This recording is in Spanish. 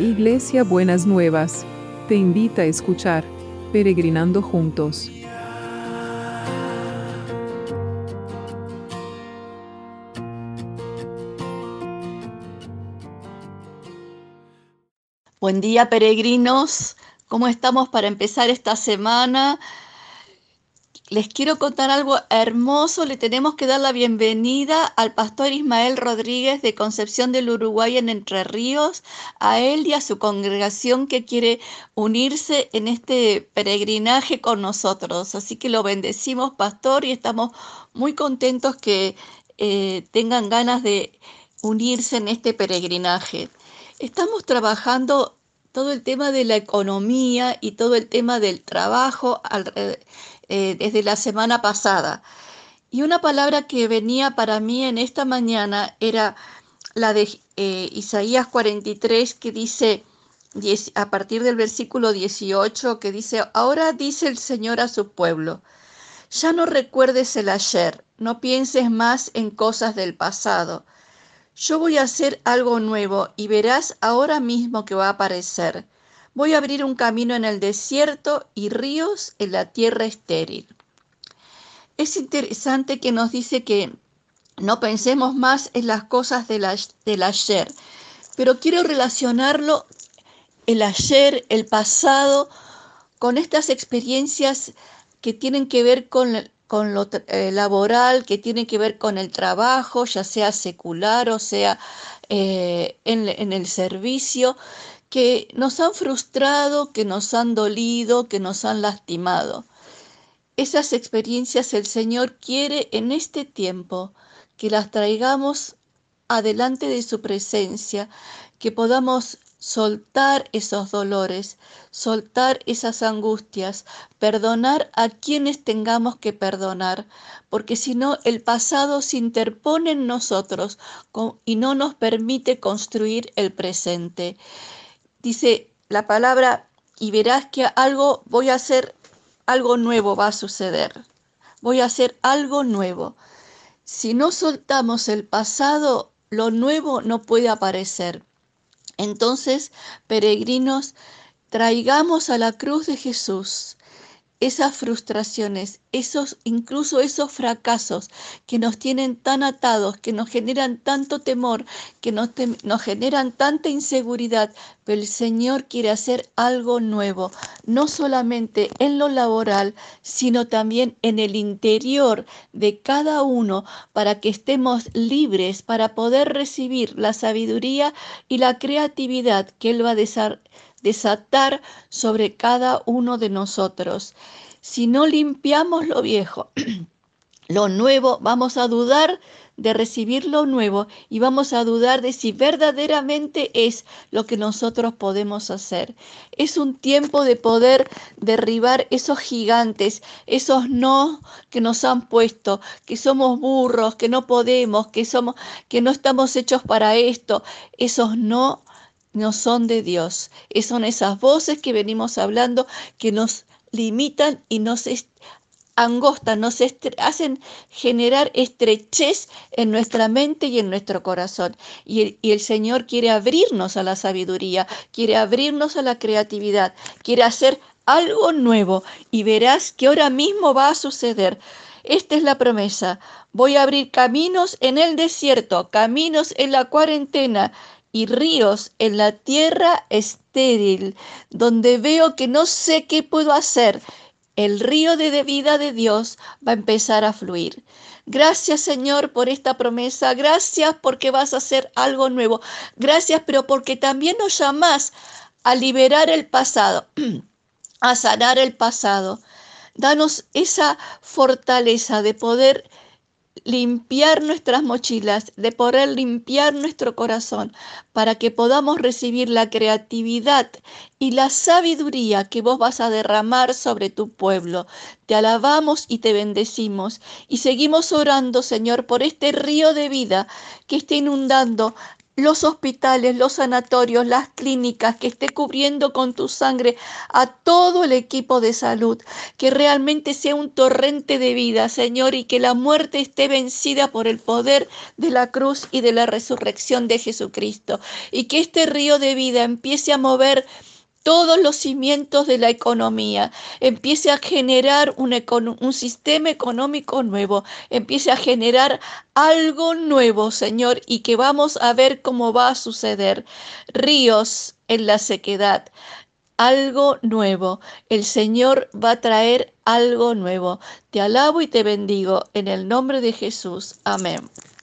Iglesia Buenas Nuevas, te invita a escuchar Peregrinando Juntos. Buen día peregrinos, ¿cómo estamos para empezar esta semana? Les quiero contar algo hermoso. Le tenemos que dar la bienvenida al pastor Ismael Rodríguez de Concepción del Uruguay en Entre Ríos, a él y a su congregación que quiere unirse en este peregrinaje con nosotros. Así que lo bendecimos, pastor, y estamos muy contentos que eh, tengan ganas de unirse en este peregrinaje. Estamos trabajando todo el tema de la economía y todo el tema del trabajo alrededor eh, desde la semana pasada. Y una palabra que venía para mí en esta mañana era la de eh, Isaías 43 que dice, a partir del versículo 18, que dice, ahora dice el Señor a su pueblo, ya no recuerdes el ayer, no pienses más en cosas del pasado. Yo voy a hacer algo nuevo y verás ahora mismo que va a aparecer. Voy a abrir un camino en el desierto y ríos en la tierra estéril. Es interesante que nos dice que no pensemos más en las cosas del, ayer, pero quiero relacionarlo el ayer, el pasado, con estas experiencias que tienen que ver con, lo eh, laboral, que tienen que ver con el trabajo, ya sea secular o sea eh, en, el servicio, que nos han frustrado, que nos han dolido, que nos han lastimado. Esas experiencias el Señor quiere en este tiempo que las traigamos adelante de su presencia, que podamos soltar esos dolores, soltar esas angustias, perdonar a quienes tengamos que perdonar, porque si no el pasado se interpone en nosotros y no nos permite construir el presente dice la palabra, y verás que algo voy a hacer, algo nuevo va a suceder. Voy a hacer algo nuevo. Si no soltamos el pasado, lo nuevo no puede aparecer. Entonces, peregrinos, traigamos a la cruz de Jesús esas frustraciones, esos, incluso esos fracasos que nos tienen tan atados, que nos generan tanto temor, que nos, nos generan tanta inseguridad, pero el Señor quiere hacer algo nuevo, no solamente en lo laboral, sino también en el interior de cada uno, para que estemos libres, para poder recibir la sabiduría y la creatividad que Él va a desarrollar desatar sobre cada uno de nosotros. Si no limpiamos lo viejo, lo nuevo, vamos a dudar de recibir lo nuevo y vamos a dudar de si verdaderamente es lo que nosotros podemos hacer. Es un tiempo de poder derribar esos gigantes, esos no que nos han puesto, que somos burros, que no podemos, que somos que no estamos hechos para esto, esos no no son de Dios. Son esas voces que venimos hablando que nos limitan y nos angostan, nos hacen generar estrechez en nuestra mente y en nuestro corazón. Y el, y el Señor quiere abrirnos a la sabiduría, quiere abrirnos a la creatividad, quiere hacer algo nuevo y verás que ahora mismo va a suceder. Esta es la promesa. Voy a abrir caminos en el desierto, caminos en la cuarentena y ríos en la tierra estéril, donde veo que no sé qué puedo hacer, el río de vida de Dios va a empezar a fluir. Gracias Señor por esta promesa, gracias porque vas a hacer algo nuevo, gracias pero porque también nos llamas a liberar el pasado, a sanar el pasado. Danos esa fortaleza de poder limpiar nuestras mochilas, de poder limpiar nuestro corazón, para que podamos recibir la creatividad y la sabiduría que vos vas a derramar sobre tu pueblo. Te alabamos y te bendecimos y seguimos orando, Señor, por este río de vida que está inundando los hospitales, los sanatorios, las clínicas, que esté cubriendo con tu sangre a todo el equipo de salud, que realmente sea un torrente de vida, Señor, y que la muerte esté vencida por el poder de la cruz y de la resurrección de Jesucristo, y que este río de vida empiece a mover todos los cimientos de la economía, empiece a generar un, un, sistema económico nuevo, empiece a generar algo nuevo, Señor, y que vamos a ver cómo va a suceder. Ríos en la sequedad, algo nuevo. El Señor va a traer algo nuevo. Te alabo y te bendigo en el nombre de Jesús. Amén.